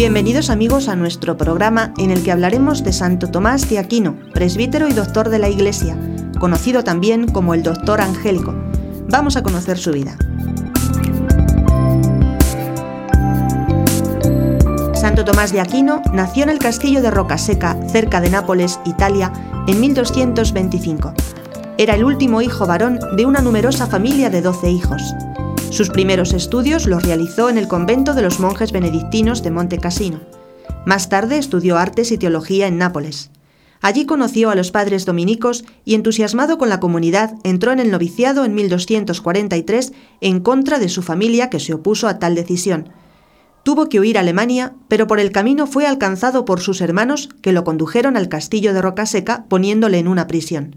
Bienvenidos amigos a nuestro programa en el que hablaremos de Santo Tomás de Aquino, presbítero y doctor de la Iglesia, conocido también como el Doctor Angélico. Vamos a conocer su vida. Santo Tomás de Aquino nació en el castillo de Rocaseca, cerca de Nápoles, Italia, en 1225. Era el último hijo varón de una numerosa familia de 12 hijos. Sus primeros estudios los realizó en el convento de los monjes benedictinos de Monte Cassino. Más tarde estudió artes y teología en Nápoles. Allí conoció a los padres dominicos y entusiasmado con la comunidad entró en el noviciado en 1243 en contra de su familia que se opuso a tal decisión. Tuvo que huir a Alemania, pero por el camino fue alcanzado por sus hermanos que lo condujeron al castillo de Rocaseca poniéndole en una prisión.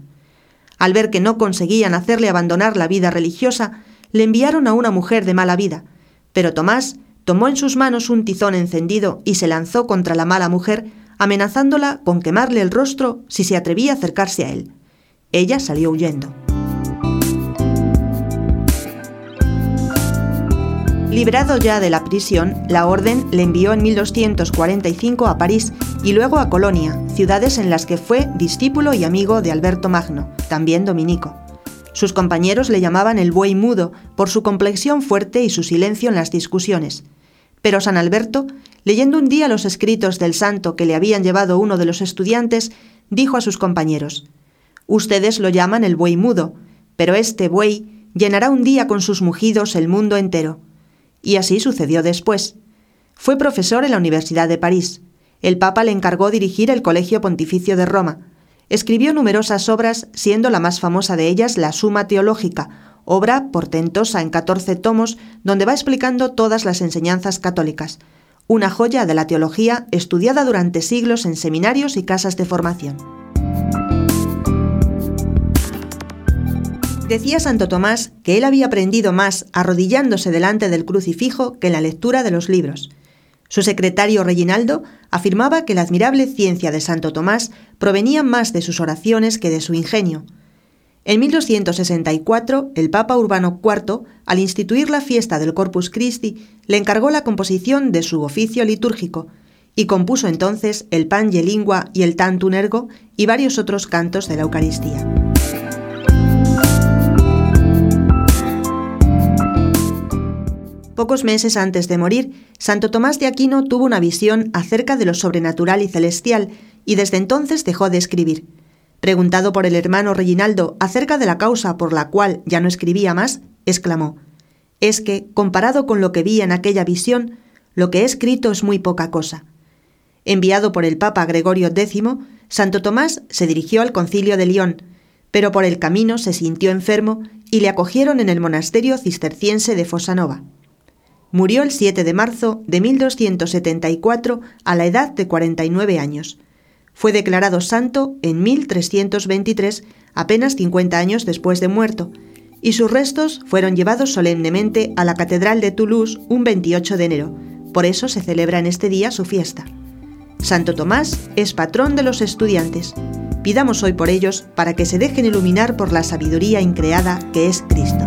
Al ver que no conseguían hacerle abandonar la vida religiosa, le enviaron a una mujer de mala vida, pero Tomás tomó en sus manos un tizón encendido y se lanzó contra la mala mujer, amenazándola con quemarle el rostro si se atrevía a acercarse a él. Ella salió huyendo. Librado ya de la prisión, la orden le envió en 1245 a París y luego a Colonia, ciudades en las que fue discípulo y amigo de Alberto Magno, también dominico. Sus compañeros le llamaban el buey mudo por su complexión fuerte y su silencio en las discusiones. Pero San Alberto, leyendo un día los escritos del santo que le habían llevado uno de los estudiantes, dijo a sus compañeros, Ustedes lo llaman el buey mudo, pero este buey llenará un día con sus mugidos el mundo entero. Y así sucedió después. Fue profesor en la Universidad de París. El Papa le encargó dirigir el Colegio Pontificio de Roma. Escribió numerosas obras, siendo la más famosa de ellas la Suma Teológica, obra portentosa en 14 tomos donde va explicando todas las enseñanzas católicas, una joya de la teología estudiada durante siglos en seminarios y casas de formación. Decía Santo Tomás que él había aprendido más arrodillándose delante del crucifijo que en la lectura de los libros. Su secretario Reginaldo afirmaba que la admirable ciencia de Santo Tomás provenía más de sus oraciones que de su ingenio. En 1264, el Papa Urbano IV, al instituir la fiesta del Corpus Christi, le encargó la composición de su oficio litúrgico y compuso entonces el Pange Lingua y el Tantum Ergo y varios otros cantos de la Eucaristía. Pocos meses antes de morir, Santo Tomás de Aquino tuvo una visión acerca de lo sobrenatural y celestial, y desde entonces dejó de escribir. Preguntado por el hermano Reginaldo acerca de la causa por la cual ya no escribía más, exclamó, Es que, comparado con lo que vi en aquella visión, lo que he escrito es muy poca cosa. Enviado por el Papa Gregorio X, Santo Tomás se dirigió al concilio de León, pero por el camino se sintió enfermo y le acogieron en el monasterio cisterciense de Fosanova. Murió el 7 de marzo de 1274 a la edad de 49 años. Fue declarado santo en 1323, apenas 50 años después de muerto, y sus restos fueron llevados solemnemente a la Catedral de Toulouse un 28 de enero. Por eso se celebra en este día su fiesta. Santo Tomás es patrón de los estudiantes. Pidamos hoy por ellos para que se dejen iluminar por la sabiduría increada que es Cristo.